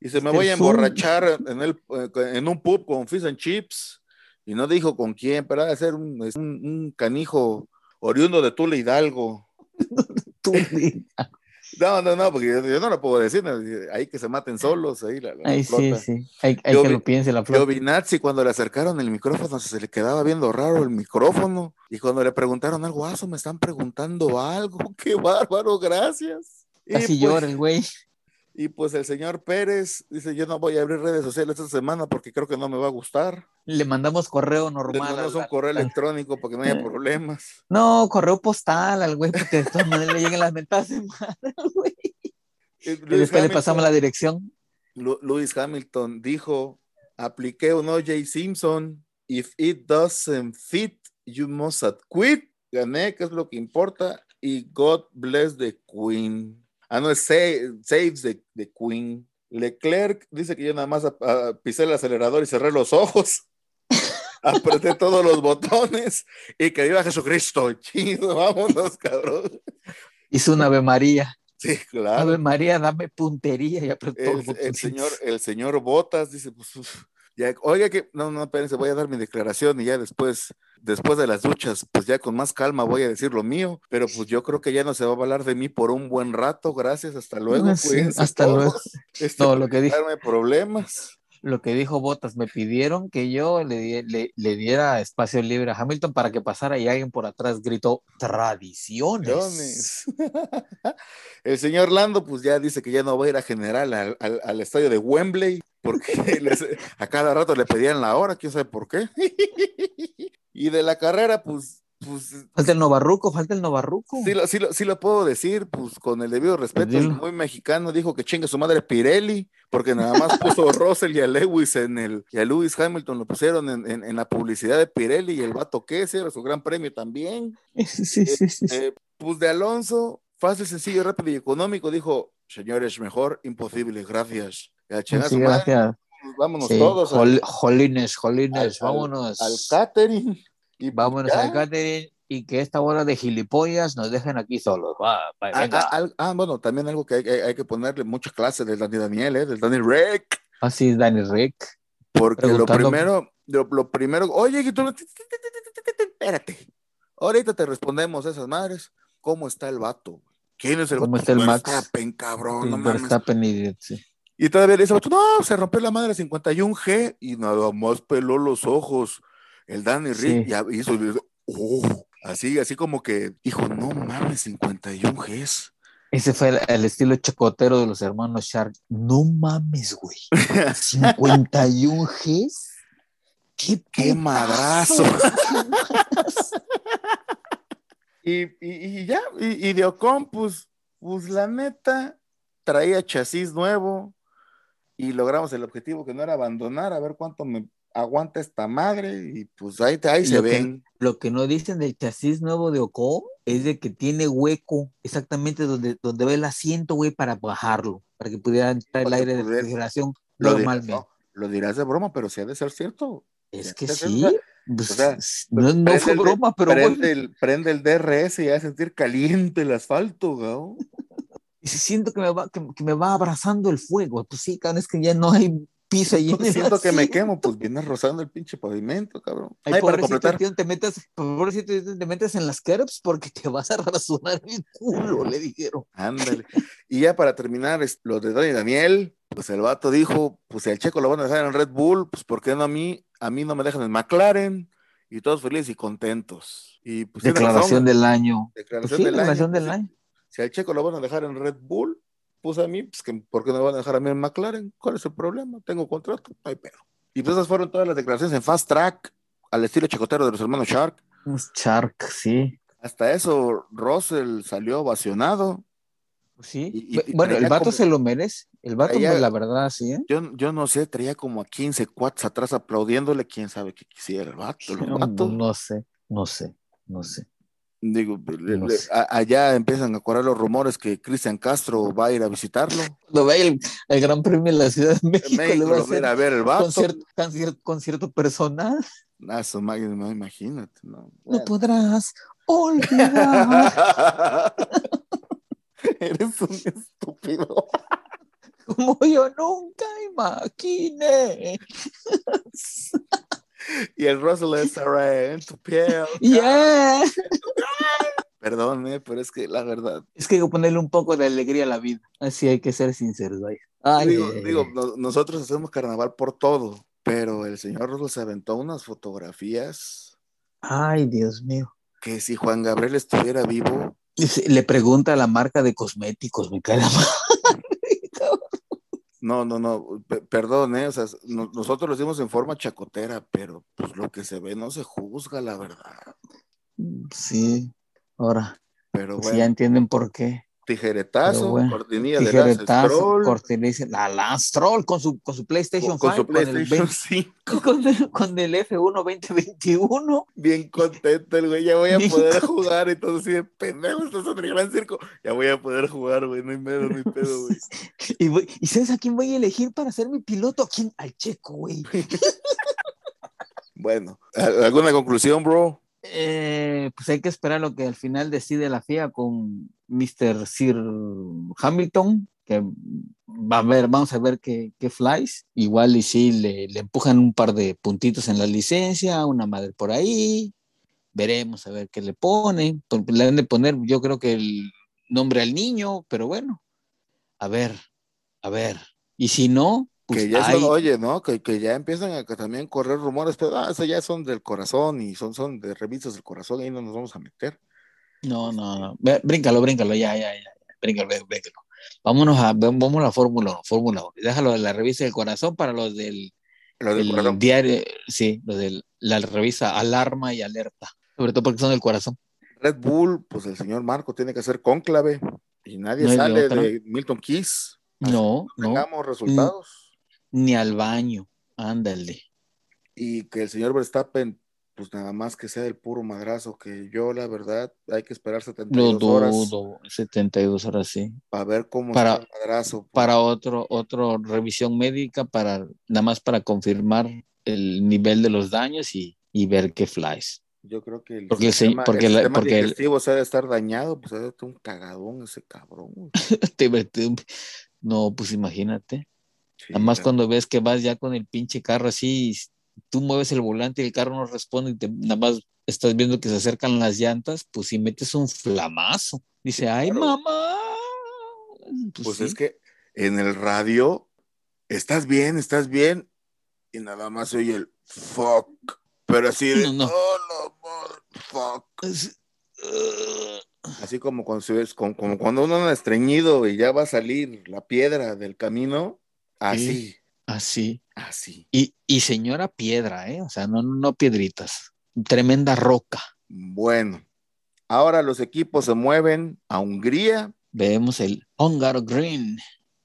Speaker 2: Y se me voy a emborrachar en, el, en un pub con fish and chips. Y no dijo con quién, pero va a ser un, un, canijo oriundo de Tula Hidalgo. No, no, no, porque yo, no lo puedo decir, ahí que se maten solos, ahí la,
Speaker 1: ahí sí, sí, hay, que lo piense la flota.
Speaker 2: Giovinazzi cuando le acercaron el micrófono se le quedaba viendo raro el micrófono y cuando le preguntaron algo, ah, me están preguntando algo, qué bárbaro, gracias.
Speaker 1: Casi pues llora el güey.
Speaker 2: Y pues el señor Pérez dice, yo no voy a abrir redes sociales esta semana porque creo que no me va a gustar.
Speaker 1: Le mandamos correo normal. Le
Speaker 2: mandamos un correo electrónico para que no haya problemas.
Speaker 1: No, correo postal al güey, porque de todas maneras le lleguen las mentadas güey. Y después le pasamos la dirección.
Speaker 2: Luis Hamilton dijo, apliqué un OJ Simpson, if it doesn't fit, you must quit. Gané, que es lo que importa, y God bless the Queen. Ah, no, es Saves de, de, Queen. Leclerc dice que yo nada más pisé el acelerador y cerré los ojos. Apreté todos los botones y que viva Jesucristo. Chido, vámonos, cabrón.
Speaker 1: Hizo una Ave María.
Speaker 2: Sí, claro.
Speaker 1: Ave María, dame puntería y apretó
Speaker 2: el, el señor, el señor Botas dice, pues, ya, oiga que, no, no, espérense, voy a dar mi declaración y ya después después de las duchas, pues ya con más calma voy a decir lo mío, pero pues yo creo que ya no se va a hablar de mí por un buen rato, gracias, hasta luego.
Speaker 1: hasta luego.
Speaker 2: Este, no, lo que dijo. problemas.
Speaker 1: Lo que dijo Botas, me pidieron que yo le, le, diera espacio libre a Hamilton para que pasara y alguien por atrás gritó tradiciones.
Speaker 2: El señor Lando pues ya dice que ya no va a ir a general al, al estadio de Wembley porque a cada rato le pedían la hora, quién sabe por qué. y de la carrera, pues, pues.
Speaker 1: Falta el Novarruco, falta el Novarruco.
Speaker 2: Sí lo, sí, lo, sí lo puedo decir, pues con el debido respeto, muy mexicano dijo que chingue su madre Pirelli, porque nada más puso Russell y a Lewis en el, y a Lewis Hamilton lo pusieron en, en, la publicidad de Pirelli y el vato que era su gran premio también.
Speaker 1: Sí, sí, sí.
Speaker 2: Eh, pues de Alonso, fácil, sencillo, rápido y económico, dijo, señores, mejor, imposible, gracias.
Speaker 1: Sí, gracias.
Speaker 2: Vámonos todos.
Speaker 1: jolines, jolines, vámonos.
Speaker 2: Al, catering.
Speaker 1: Y vámonos al catering y que esta bola de gilipollas nos dejen aquí solos. Va,
Speaker 2: ah, ah, ah, bueno, también algo que hay, que ponerle mucha clase del Dani Daniel, ¿eh? del Dani Rick.
Speaker 1: Ah, sí, Dani Rick.
Speaker 2: Porque lo primero, lo, primero, oye, tú, espérate. Ahorita te respondemos esas madres. ¿Cómo está el vato? ¿Quién es el
Speaker 1: ¿Cómo está el Max?
Speaker 2: Verstappen, cabrón, no
Speaker 1: Verstappen y, sí.
Speaker 2: Y todavía le dice, no, se rompió la madre 51G y nada más peló los ojos el Danny Rick y hizo, oh, así, así como que dijo, no mames, 51 Gs.
Speaker 1: Ese fue el, estilo chocotero de los hermanos Shark. No mames, güey. 51 Gs.
Speaker 2: ¿Qué, qué madrazo? y, y, ya, y, y de Ocon, pues, pues la neta, traía chasis nuevo, y logramos el objetivo que no era abandonar, a ver cuánto me aguanta esta madre y pues ahí, ahí se ven.
Speaker 1: lo que no dicen del chasis nuevo de Ocon es de que tiene hueco exactamente donde, donde va el asiento, güey, para bajarlo, para que pudiera entrar el aire de refrigeración normalmente.
Speaker 2: lo dirás de broma, pero si ha de ser cierto.
Speaker 1: Es que sí. Pues, no, no fue broma, pero
Speaker 2: prende, el, prende el DRS y a sentir caliente el asfalto, güey
Speaker 1: siento que me va, que, me va abrazando el fuego. Pues sí, cada vez que ya no hay piso ahí en el
Speaker 2: Siento que me quemo, pues vienes rozando el pinche pavimento, cabrón.
Speaker 1: Ay,
Speaker 2: Ay, para completar,
Speaker 1: tío, te metas, pobrecito, te metes en las curbs porque te vas a rasurar el culo, le dijeron.
Speaker 2: ándale. Y ya para terminar, es- lo de Donny Daniel, pues el vato dijo, pues si al Checo lo van a dejar en Red Bull, pues ¿por qué no a mí? A mí no me dejan en McLaren, y todos felices y contentos. Y pues
Speaker 1: Declaración
Speaker 2: razón,
Speaker 1: del año. Pues
Speaker 2: declaración
Speaker 1: sí,
Speaker 2: del año,
Speaker 1: declaración
Speaker 2: pues,
Speaker 1: del año.
Speaker 2: Si al Checo lo van a dejar en Red Bull, pues a mí, pues que, ¿por qué no me van a dejar a mí en McLaren? ¿Cuál es el problema? Tengo contrato, no hay pedo. Y pues esas fueron todas las declaraciones en Fast Track, al estilo chacotero de los hermanos Shark.
Speaker 1: Shark, sí.
Speaker 2: Hasta eso, Russell salió ovacionado.
Speaker 1: Sí.
Speaker 2: Y- y- y
Speaker 1: bueno, el vato
Speaker 2: como-
Speaker 1: se lo merece. El vato,
Speaker 2: traía-
Speaker 1: pues, la verdad, sí, ¿eh?
Speaker 2: Yo, yo no sé, traía como a 15 cuates atrás aplaudiéndole, quién sabe qué quisiera el vato. el
Speaker 1: No, no sé, no sé, no sé.
Speaker 2: Digo, le-
Speaker 1: no
Speaker 2: le-
Speaker 1: sé.
Speaker 2: a- allá empiezan a correr los rumores que Cristian Castro va a ir a visitarlo.
Speaker 1: Cuando vaya el, el Gran Premio de la Ciudad de México, le
Speaker 2: México
Speaker 1: va a
Speaker 2: lo va a ir
Speaker 1: hacer
Speaker 2: a ver el vato.
Speaker 1: concierto, concierto, concierto personal.
Speaker 2: Ah, su imagínate. No,
Speaker 1: No podrás olvidar
Speaker 2: Eres un estúpido.
Speaker 1: como yo nunca imaginé.
Speaker 2: Y el Russell en tu piel.
Speaker 1: Yeah.
Speaker 2: Perdón, eh, pero es que la verdad.
Speaker 1: Es que hay que ponerle un poco de alegría a la vida. Así hay que ser sinceros. Ay,
Speaker 2: digo,
Speaker 1: ay,
Speaker 2: digo, no- nosotros hacemos carnaval por todo, pero el señor Russell se aventó unas fotografías
Speaker 1: Ay, Dios mío.
Speaker 2: que si Juan Gabriel estuviera vivo,
Speaker 1: Le- pregunta a la marca de cosméticos, me cae la.
Speaker 2: No, no, no, pe- perdón, eh, o sea, no- nosotros lo decimos en forma chacotera, pero pues lo que se ve no se juzga, la verdad.
Speaker 1: Sí, ahora,
Speaker 2: Pero
Speaker 1: pues
Speaker 2: bueno,
Speaker 1: ya entienden por qué.
Speaker 2: Tijeretazo,
Speaker 1: bueno,
Speaker 2: cortinilla de
Speaker 1: Tijeretazo,
Speaker 2: Stroll,
Speaker 1: cortinilla, la Lance Stroll con su, con su PlayStation
Speaker 2: con, con
Speaker 1: 5,
Speaker 2: su
Speaker 1: con el,
Speaker 2: PlayStation
Speaker 1: 20
Speaker 2: 5.
Speaker 1: con el, con el F1 2021.
Speaker 2: bien contento el güey, ya voy a
Speaker 1: Bien
Speaker 2: poder
Speaker 1: con-
Speaker 2: jugar y todo así de pendejo, estás en el gran circo, ya voy a poder jugar, güey, no hay no hay pedo, güey.
Speaker 1: Y, voy- ¿y sabes a quién voy a elegir para ser mi piloto? ¿A quién? Al Checo, güey.
Speaker 2: Bueno, ¿al- ¿alguna conclusión, bro?
Speaker 1: Eh, pues hay que esperar lo que al final decide la FIA con Mr. Sir Hamilton, que va a ver, vamos a ver qué, qué flies. Igual y sí le, empujan un par de puntitos en la licencia, una madre por ahí. Veremos a ver qué le ponen. Le han de poner, yo creo que el nombre al niño, pero bueno, a ver, a ver. Y si no, pues
Speaker 2: que ya
Speaker 1: hay-
Speaker 2: son, oye, ¿no? Que, que ya empiezan a también correr rumores, pero ah, eso ya son del corazón y son, son de revistas del corazón, ahí no nos vamos a meter.
Speaker 1: No, no, no. Ve- Bríncalo, bríncalo, ya, ya, ya. Bríncalo, bríncalo. Vámonos a, vamos a la Fórmula 1, Fórmula 1. Déjalo de la revista del corazón para los del el diario, sí, los de la revista Alarma y Alerta. Sobre todo porque son del corazón.
Speaker 2: Red Bull, pues el señor Marco tiene que hacer cónclave y nadie
Speaker 1: No de
Speaker 2: sale de Milton Keys. hasta
Speaker 1: No, no,
Speaker 2: Tengamos resultados.
Speaker 1: Ni al baño. Ándale.
Speaker 2: Y que el señor Verstappen, pues nada más que sea el puro madrazo, que yo la verdad hay que esperar
Speaker 1: Lo
Speaker 2: 72 horas
Speaker 1: dudo. 72 horas, sí.
Speaker 2: para ver cómo
Speaker 1: Para-
Speaker 2: está el madrazo.
Speaker 1: Para otro, otro revisión médica, para nada más para confirmar el nivel de los daños y, y ver qué flies.
Speaker 2: Yo creo que el
Speaker 1: Porque el se-
Speaker 2: sistema,
Speaker 1: porque
Speaker 2: el sistema
Speaker 1: porque el-
Speaker 2: digestivo se ha de estar dañado, pues ha de estar un cagadón ese cabrón.
Speaker 1: No, pues imagínate.
Speaker 2: Sí,
Speaker 1: Nada más
Speaker 2: la-
Speaker 1: cuando ves que vas ya con el pinche carro así, tú mueves el volante y el carro no responde y te, nada más estás viendo que se acercan las llantas, pues si metes un flamazo. Dice, ay,
Speaker 2: claro.
Speaker 1: mamá. Pues,
Speaker 2: Pues
Speaker 1: sí.
Speaker 2: es que en el radio, estás bien, estás bien, y nada más oye el fuck, pero así de,
Speaker 1: No, no.
Speaker 2: oh, no, fuck.
Speaker 1: Es- uh,
Speaker 2: Así como cuando, como cuando uno anda estreñido y ya va a salir la piedra del camino, así,
Speaker 1: así.
Speaker 2: así.
Speaker 1: Y, y señora piedra, ¿eh? O sea, no, no piedritas. Tremenda roca.
Speaker 2: Bueno, ahora los equipos se mueven a Hungría,
Speaker 1: Vemos el Húngaro Green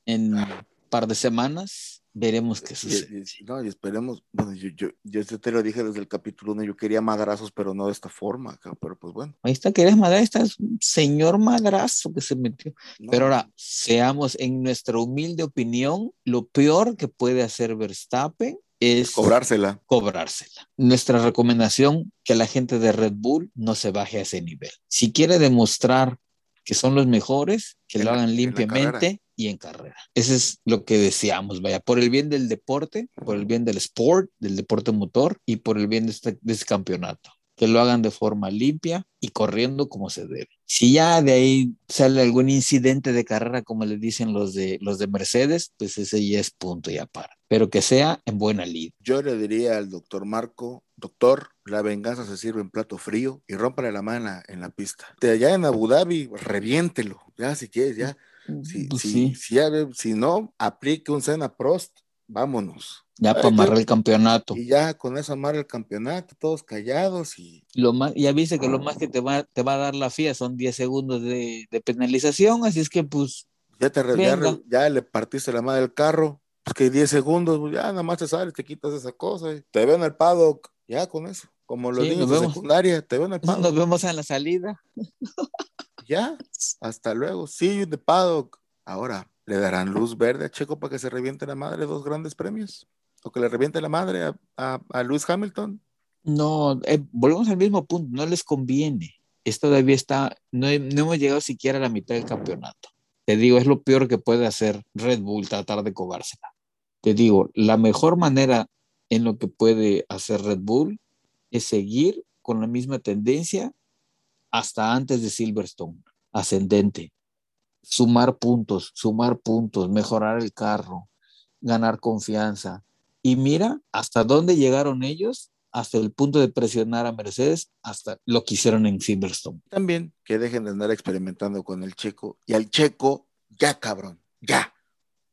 Speaker 1: en un par de semanas. Veremos qué
Speaker 2: y,
Speaker 1: sucede.
Speaker 2: y- no, y esperemos, bueno, yo, yo, yo esto te lo dije desde el capítulo 1, yo quería madrazos, pero no de esta forma, pero pues bueno.
Speaker 1: Ahí está, que eres madre, está es un señor madrazo que se metió.
Speaker 2: no.
Speaker 1: Pero ahora, seamos en nuestra humilde opinión, lo peor que puede hacer Verstappen es
Speaker 2: cobrársela.
Speaker 1: cobrársela. Nuestra recomendación, que la gente de Red Bull no se baje a ese nivel. Si quiere demostrar que son los mejores, que
Speaker 2: En
Speaker 1: lo hagan
Speaker 2: la
Speaker 1: limpiamente, y en carrera. Eso es lo que deseamos, vaya, por el bien del deporte, por el bien del sport, del deporte motor y por el bien de este, de este campeonato que lo hagan de forma limpia y corriendo como se debe. Si ya de ahí sale algún incidente de carrera, como le dicen los de, los de Mercedes, pues ese ya es punto ya para. Pero que sea en buena lid.
Speaker 2: Yo le diría al doctor Marco, doctor, la venganza se sirve en plato frío y rómpale la mano en la pista. De allá en Abu Dhabi, reviéntelo, ya si quieres, ya. Si,
Speaker 1: Pues
Speaker 2: si,
Speaker 1: sí.
Speaker 2: si, ya- si no, aplique un Senna Prost, vámonos.
Speaker 1: Ya para amarrar el campeonato.
Speaker 2: Y ya con eso amarra el campeonato, todos callados y
Speaker 1: Lo más, ya viste que lo más que te va, te va a dar la FIA son 10 segundos de, de penalización, así es que pues
Speaker 2: ya te ya, ya le partiste la madre del carro, pues que 10 segundos, pues, ya nada más te sales, te quitas esa cosa, y te veo en el paddock, ya con eso, como los
Speaker 1: Sí,
Speaker 2: niños
Speaker 1: nos
Speaker 2: de secundaria, te veo en el
Speaker 1: nos
Speaker 2: paddock,
Speaker 1: vemos en la salida.
Speaker 2: ya, hasta luego, see you in the paddock. Ahora, ¿le darán luz verde a Checo para que se reviente la madre dos grandes premios? ¿O que le reviente la madre a, a, a Lewis Hamilton?
Speaker 1: No, eh, volvemos al mismo punto, no les conviene. Esto todavía está, no, he- no hemos llegado siquiera a la mitad del campeonato. Te digo, es lo peor que puede hacer Red Bull, tratar de cobrársela. Te digo, la mejor manera en lo que puede hacer Red Bull es seguir con la misma tendencia hasta antes de Silverstone, ascendente. Sumar puntos, sumar puntos, mejorar el carro, ganar confianza. Y mira hasta dónde llegaron ellos, hasta el punto de presionar a Mercedes, hasta lo que hicieron en Silverstone.
Speaker 2: También que dejen de andar experimentando con el Checo, y al Checo, ya cabrón, ya,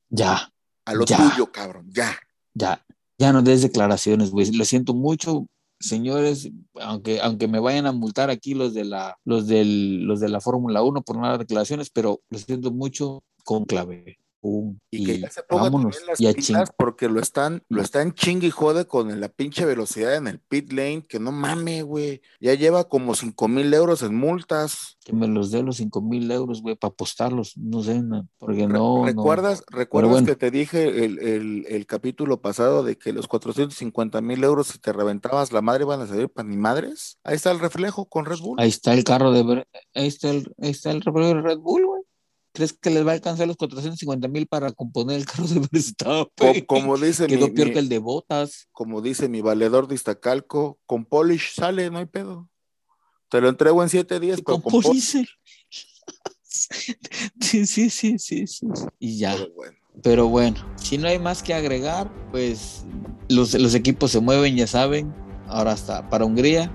Speaker 1: Ya,
Speaker 2: a lo
Speaker 1: Ya.
Speaker 2: tuyo cabrón, ya.
Speaker 1: ya, ya no des declaraciones, güey. Lo siento mucho, señores, aunque, aunque me vayan a multar aquí los de la, los del, los de la Fórmula 1 por dar declaraciones, pero lo siento mucho con clave. Pum,
Speaker 2: Y que ya se ponga
Speaker 1: vámonos,
Speaker 2: también las
Speaker 1: y a
Speaker 2: pilas porque lo están, lo están chingue y jode con la pinche velocidad en el pit lane, que no mame, güey. Ya lleva como cinco mil euros en multas.
Speaker 1: que me los dé los 5 mil euros, güey, para apostarlos, no sé, porque no.
Speaker 2: ¿Recuerdas, ¿recuerdas
Speaker 1: bueno.
Speaker 2: que te dije el, el- el capítulo pasado de que los 450 mil euros si te reventabas la madre van a salir para ni madres? Ahí está el reflejo con Red Bull.
Speaker 1: Ahí está el carro de ahí está el, ahí está el reflejo de Red Bull, güey. ¿Crees que les va a alcanzar los 450 mil para componer el carro de Verstappen?
Speaker 2: como, dice mi,
Speaker 1: Quedó peor
Speaker 2: mi-
Speaker 1: que el de Botas.
Speaker 2: como dice mi valedor de Iztacalco, con polish sale, no hay pedo. Te lo entrego en siete días, pero con polish.
Speaker 1: Componice. Sí, sí, sí, sí, sí. Y ya.
Speaker 2: Pero bueno.
Speaker 1: Pero bueno, si no hay más que agregar, pues los, los equipos se mueven, ya saben. Ahora hasta para Hungría.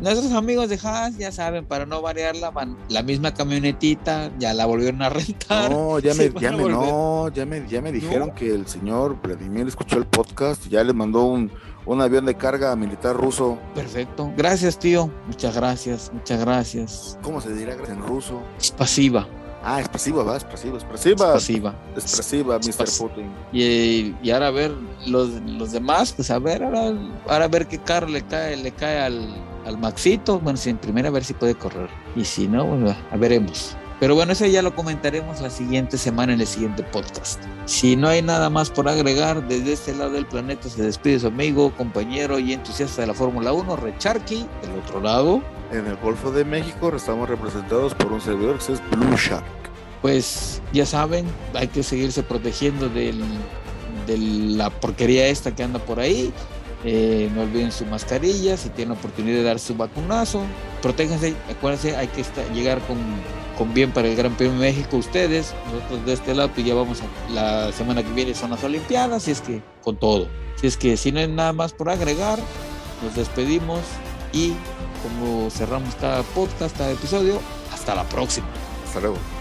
Speaker 1: Nuestros amigos de Haas ya saben, para no variarla, van la misma camionetita, ya la volvieron a rentar.
Speaker 2: No, ya me, ya me, no, ya me, ya me dijeron
Speaker 1: ¿No?
Speaker 2: que el señor Vladimir escuchó el podcast, ya le mandó un, un avión de carga militar ruso.
Speaker 1: Perfecto. Gracias, tío. Muchas gracias, muchas gracias.
Speaker 2: ¿Cómo se dirá en ruso?
Speaker 1: Pasiva,
Speaker 2: Ah, expresiva, va, expresiva,
Speaker 1: es
Speaker 2: expresiva.
Speaker 1: pasiva.
Speaker 2: Expresiva, Mr. Putin.
Speaker 1: Y, y ahora a ver los, los demás, pues a ver, ahora, ahora a ver qué carro le cae, le cae al, al Maxito. Bueno, si en primera a ver si puede correr. Y si no, bueno, a veremos. Pero bueno, eso ya lo comentaremos la siguiente semana en el siguiente podcast. Si no hay nada más por agregar, desde este lado del planeta se despide su amigo, compañero y entusiasta de la Fórmula 1, Recharqui. Del otro lado,
Speaker 2: En el Golfo de México estamos representados por un servidor que es Blue Shark.
Speaker 1: pues ya saben, hay que seguirse protegiendo del, de la porquería esta que anda por ahí. Eh, no olviden su mascarilla, si tienen oportunidad de dar su vacunazo, protéjanse, acuérdense, hay que llegar con, con bien para el Gran Premio de México ustedes, nosotros de este lado pues ya vamos a, la semana que viene son las Olimpiadas, y es que con todo. Si es que si no hay nada más por agregar, nos despedimos y como cerramos cada podcast, cada episodio, hasta la próxima.
Speaker 2: Hasta luego.